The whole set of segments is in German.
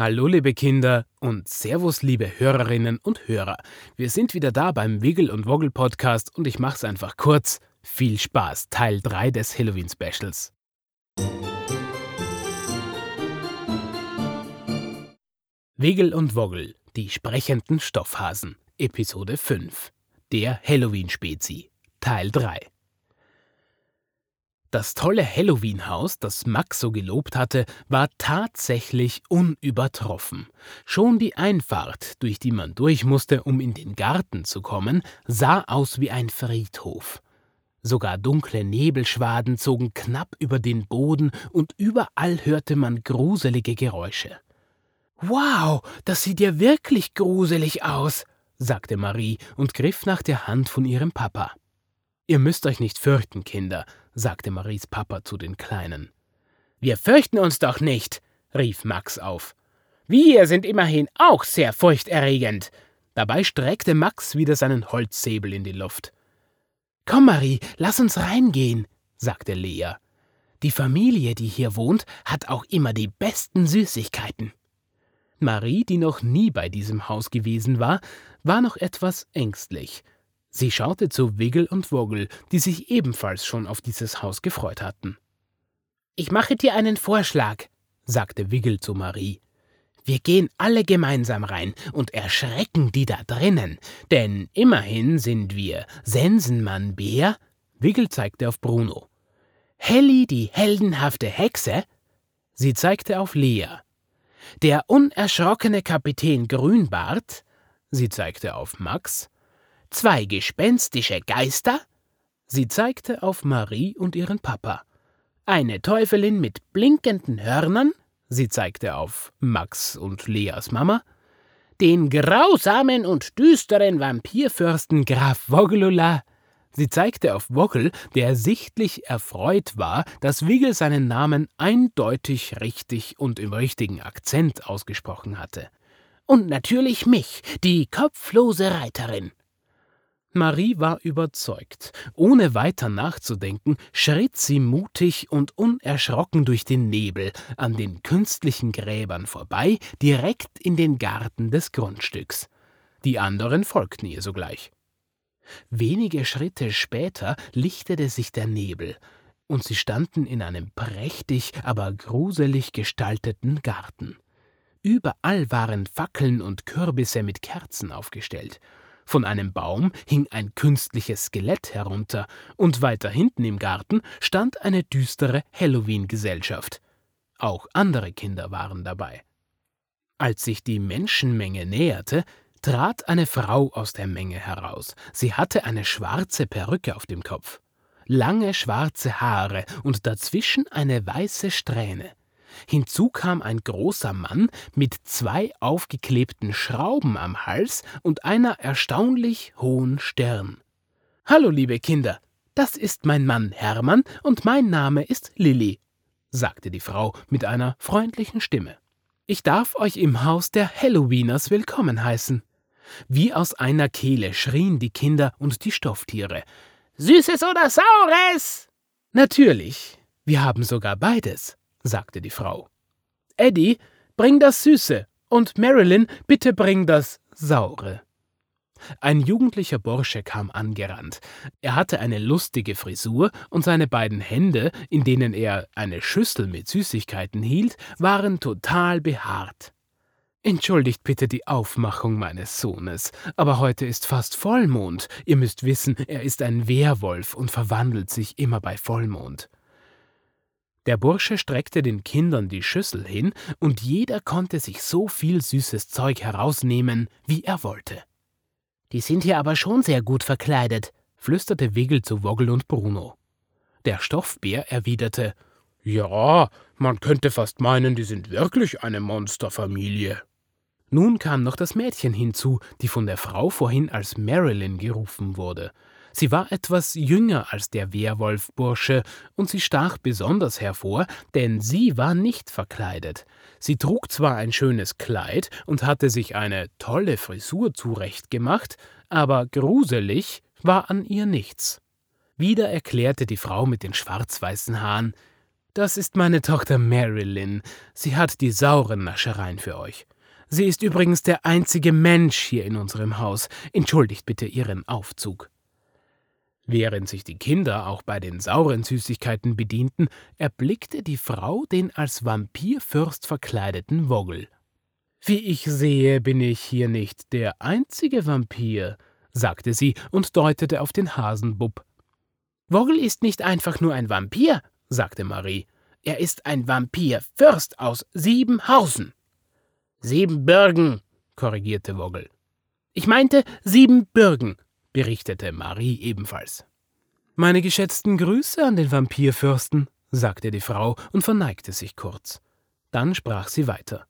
Hallo liebe Kinder und Servus liebe Hörerinnen und Hörer. Wir sind wieder da beim Wiggle und Woggle Podcast und ich mach's einfach kurz. Viel Spaß, Teil 3 des Halloween Specials. Wiggle und Woggle, die sprechenden Stoffhasen, Episode 5. Der Halloween-Spezi, Teil 3. Das tolle Halloween-Haus, das Max so gelobt hatte, war tatsächlich unübertroffen. Schon die Einfahrt, durch die man durch musste, um in den Garten zu kommen, sah aus wie ein Friedhof. Sogar dunkle Nebelschwaden zogen knapp über den Boden und überall hörte man gruselige Geräusche. Wow, das sieht ja wirklich gruselig aus, sagte Marie und griff nach der Hand von ihrem Papa. Ihr müsst euch nicht fürchten, Kinder, sagte Maries Papa zu den Kleinen. Wir fürchten uns doch nicht, rief Max auf. Wir sind immerhin auch sehr furchterregend. Dabei streckte Max wieder seinen Holzsäbel in die Luft. Komm, Marie, lass uns reingehen, sagte Lea. Die Familie, die hier wohnt, hat auch immer die besten Süßigkeiten. Marie, die noch nie bei diesem Haus gewesen war, war noch etwas ängstlich. Sie schaute zu Wiggle und Woggle, die sich ebenfalls schon auf dieses Haus gefreut hatten. Ich mache dir einen Vorschlag, sagte Wiggle zu Marie. Wir gehen alle gemeinsam rein und erschrecken die da drinnen, denn immerhin sind wir Sensenmann Bär, Wiggle zeigte auf Bruno. Helly, die heldenhafte Hexe, sie zeigte auf Lea. Der unerschrockene Kapitän Grünbart, sie zeigte auf Max, Zwei gespenstische Geister? Sie zeigte auf Marie und ihren Papa. Eine Teufelin mit blinkenden Hörnern? Sie zeigte auf Max und Leas Mama. Den grausamen und düsteren Vampirfürsten Graf Woggelula. Sie zeigte auf Woggle, der sichtlich erfreut war, dass Wiggle seinen Namen eindeutig richtig und im richtigen Akzent ausgesprochen hatte. Und natürlich mich, die kopflose Reiterin. Marie war überzeugt. Ohne weiter nachzudenken, schritt sie mutig und unerschrocken durch den Nebel an den künstlichen Gräbern vorbei, direkt in den Garten des Grundstücks. Die anderen folgten ihr sogleich. Wenige Schritte später lichtete sich der Nebel, und sie standen in einem prächtig, aber gruselig gestalteten Garten. Überall waren Fackeln und Kürbisse mit Kerzen aufgestellt, von einem Baum hing ein künstliches Skelett herunter, und weiter hinten im Garten stand eine düstere Halloween-Gesellschaft. Auch andere Kinder waren dabei. Als sich die Menschenmenge näherte, trat eine Frau aus der Menge heraus. Sie hatte eine schwarze Perücke auf dem Kopf, lange schwarze Haare und dazwischen eine weiße Strähne. Hinzu kam ein großer Mann mit zwei aufgeklebten Schrauben am Hals und einer erstaunlich hohen Stirn. Hallo, liebe Kinder, das ist mein Mann Hermann und mein Name ist Lilli, sagte die Frau mit einer freundlichen Stimme. Ich darf euch im Haus der Halloweeners willkommen heißen. Wie aus einer Kehle schrien die Kinder und die Stofftiere. Süßes oder Saures? Natürlich, wir haben sogar beides sagte die Frau. Eddie, bring das Süße und Marilyn, bitte bring das Saure. Ein jugendlicher Bursche kam angerannt. Er hatte eine lustige Frisur und seine beiden Hände, in denen er eine Schüssel mit Süßigkeiten hielt, waren total behaart. Entschuldigt bitte die Aufmachung meines Sohnes, aber heute ist fast Vollmond. Ihr müsst wissen, er ist ein Wehrwolf und verwandelt sich immer bei Vollmond. Der Bursche streckte den Kindern die Schüssel hin, und jeder konnte sich so viel süßes Zeug herausnehmen, wie er wollte. Die sind hier aber schon sehr gut verkleidet, flüsterte Wiggle zu Woggle und Bruno. Der Stoffbär erwiderte Ja, man könnte fast meinen, die sind wirklich eine Monsterfamilie. Nun kam noch das Mädchen hinzu, die von der Frau vorhin als Marilyn gerufen wurde. Sie war etwas jünger als der Werwolfbursche, und sie stach besonders hervor, denn sie war nicht verkleidet. Sie trug zwar ein schönes Kleid und hatte sich eine tolle Frisur zurechtgemacht, aber gruselig war an ihr nichts. Wieder erklärte die Frau mit den schwarz-weißen Haaren Das ist meine Tochter Marilyn. Sie hat die sauren Naschereien für euch. Sie ist übrigens der einzige Mensch hier in unserem Haus. Entschuldigt bitte Ihren Aufzug. Während sich die Kinder auch bei den sauren Süßigkeiten bedienten, erblickte die Frau den als Vampirfürst verkleideten Woggle. Wie ich sehe, bin ich hier nicht der einzige Vampir, sagte sie und deutete auf den Hasenbub. Woggle ist nicht einfach nur ein Vampir, sagte Marie. Er ist ein Vampirfürst aus Siebenhausen. Siebenbürgen, korrigierte Woggle. Ich meinte Siebenbürgen, berichtete Marie ebenfalls. Meine geschätzten Grüße an den Vampirfürsten, sagte die Frau und verneigte sich kurz. Dann sprach sie weiter.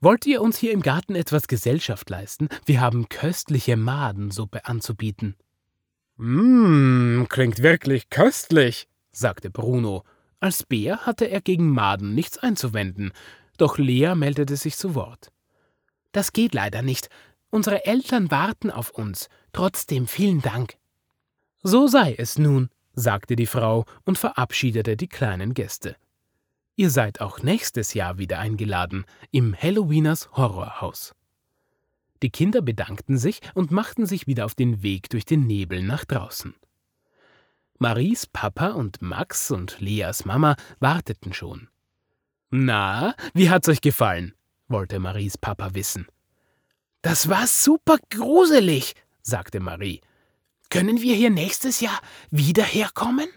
Wollt ihr uns hier im Garten etwas Gesellschaft leisten? Wir haben köstliche Madensuppe anzubieten. Mmm, klingt wirklich köstlich, sagte Bruno. Als Bär hatte er gegen Maden nichts einzuwenden, doch Lea meldete sich zu Wort. Das geht leider nicht. Unsere Eltern warten auf uns. Trotzdem vielen Dank. So sei es nun, sagte die Frau und verabschiedete die kleinen Gäste. Ihr seid auch nächstes Jahr wieder eingeladen im Halloweeners Horrorhaus. Die Kinder bedankten sich und machten sich wieder auf den Weg durch den Nebel nach draußen. Maries Papa und Max und Leas Mama warteten schon. Na, wie hat's euch gefallen? wollte Maries Papa wissen. Das war super gruselig, sagte Marie. Können wir hier nächstes Jahr wieder herkommen?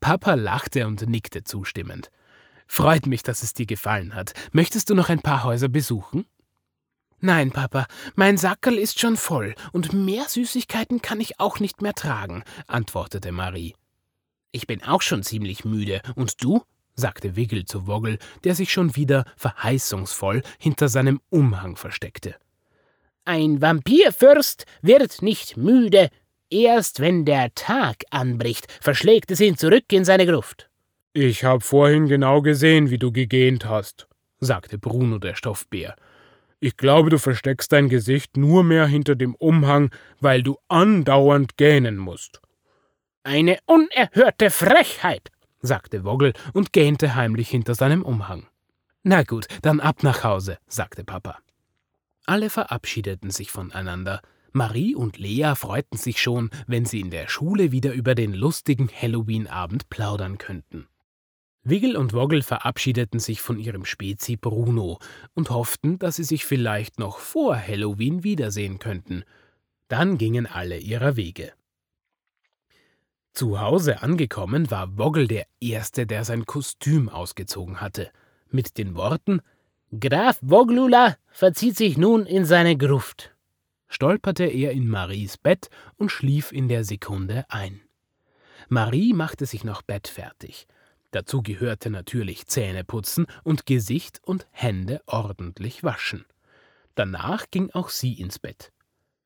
Papa lachte und nickte zustimmend. Freut mich, dass es dir gefallen hat. Möchtest du noch ein paar Häuser besuchen? Nein, Papa, mein Sackerl ist schon voll und mehr Süßigkeiten kann ich auch nicht mehr tragen, antwortete Marie. Ich bin auch schon ziemlich müde. Und du? sagte Wiggle zu Woggle, der sich schon wieder verheißungsvoll hinter seinem Umhang versteckte. Ein Vampirfürst wird nicht müde. Erst wenn der Tag anbricht, verschlägt es ihn zurück in seine Gruft. Ich hab vorhin genau gesehen, wie du gegähnt hast, sagte Bruno der Stoffbär. Ich glaube, du versteckst dein Gesicht nur mehr hinter dem Umhang, weil du andauernd gähnen musst. Eine unerhörte Frechheit, sagte Woggle und gähnte heimlich hinter seinem Umhang. Na gut, dann ab nach Hause, sagte Papa. Alle verabschiedeten sich voneinander. Marie und Lea freuten sich schon, wenn sie in der Schule wieder über den lustigen Halloween-Abend plaudern könnten. Wiggle und Woggle verabschiedeten sich von ihrem Spezi Bruno und hofften, dass sie sich vielleicht noch vor Halloween wiedersehen könnten. Dann gingen alle ihrer Wege. Zu Hause angekommen war Woggle der Erste, der sein Kostüm ausgezogen hatte, mit den Worten Graf Woglula verzieht sich nun in seine Gruft, stolperte er in Maries Bett und schlief in der Sekunde ein. Marie machte sich noch bettfertig. Dazu gehörte natürlich Zähneputzen und Gesicht und Hände ordentlich waschen. Danach ging auch sie ins Bett.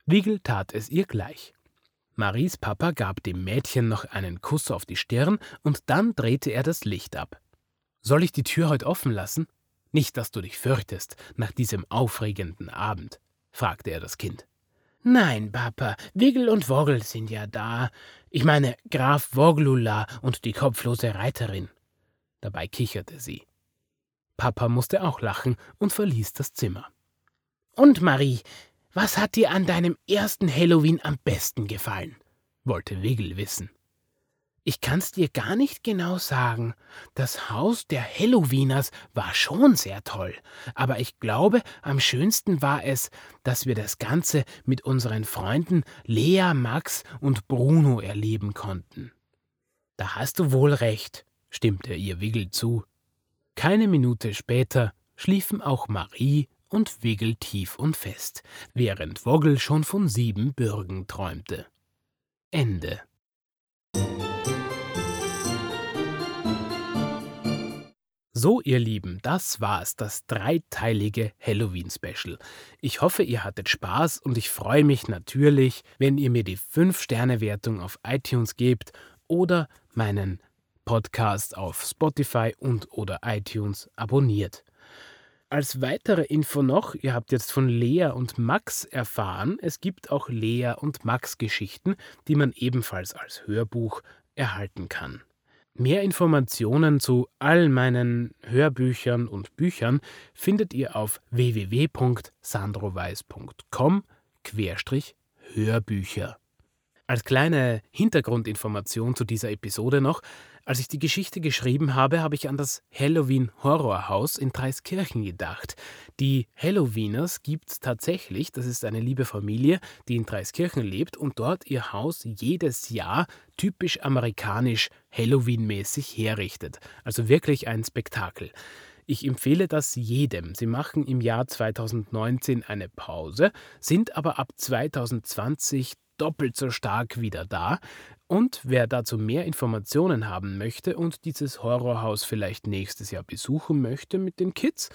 Wigel tat es ihr gleich. Maries Papa gab dem Mädchen noch einen Kuss auf die Stirn und dann drehte er das Licht ab. Soll ich die Tür heute offen lassen? Nicht, dass du dich fürchtest nach diesem aufregenden Abend, fragte er das Kind. Nein, Papa, Wiggle und Woggle sind ja da. Ich meine Graf Woglula und die kopflose Reiterin. Dabei kicherte sie. Papa musste auch lachen und verließ das Zimmer. Und Marie, was hat dir an deinem ersten Halloween am besten gefallen? wollte Wiggle wissen. Ich kann's dir gar nicht genau sagen. Das Haus der Halloweeners war schon sehr toll, aber ich glaube, am schönsten war es, dass wir das Ganze mit unseren Freunden Lea, Max und Bruno erleben konnten. Da hast du wohl recht, stimmte ihr Wiggle zu. Keine Minute später schliefen auch Marie und Wiggle tief und fest, während Woggle schon von sieben Bürgen träumte. Ende. So, ihr Lieben, das war's, das dreiteilige Halloween-Special. Ich hoffe, ihr hattet Spaß und ich freue mich natürlich, wenn ihr mir die 5-Sterne-Wertung auf iTunes gebt oder meinen Podcast auf Spotify und oder iTunes abonniert. Als weitere Info noch, ihr habt jetzt von Lea und Max erfahren, es gibt auch Lea und Max Geschichten, die man ebenfalls als Hörbuch erhalten kann. Mehr Informationen zu all meinen Hörbüchern und Büchern findet ihr auf www.sandroweis.com-hörbücher. Als kleine Hintergrundinformation zu dieser Episode noch, als ich die Geschichte geschrieben habe, habe ich an das Halloween Horrorhaus in Dreiskirchen gedacht. Die Halloweeners gibt es tatsächlich, das ist eine liebe Familie, die in Dreiskirchen lebt und dort ihr Haus jedes Jahr typisch amerikanisch Halloween-mäßig herrichtet. Also wirklich ein Spektakel. Ich empfehle das jedem. Sie machen im Jahr 2019 eine Pause, sind aber ab 2020 doppelt so stark wieder da. Und wer dazu mehr Informationen haben möchte und dieses Horrorhaus vielleicht nächstes Jahr besuchen möchte mit den Kids,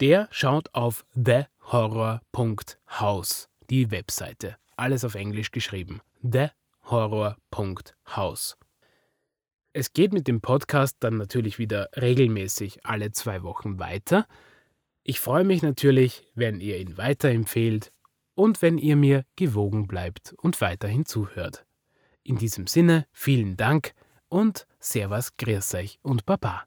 der schaut auf thehorror.house, die Webseite. Alles auf Englisch geschrieben. thehorror.house. Es geht mit dem Podcast dann natürlich wieder regelmäßig alle zwei Wochen weiter. Ich freue mich natürlich, wenn ihr ihn weiterempfehlt und wenn ihr mir gewogen bleibt und weiterhin zuhört. In diesem Sinne vielen Dank und Servus, Grüß euch und Baba.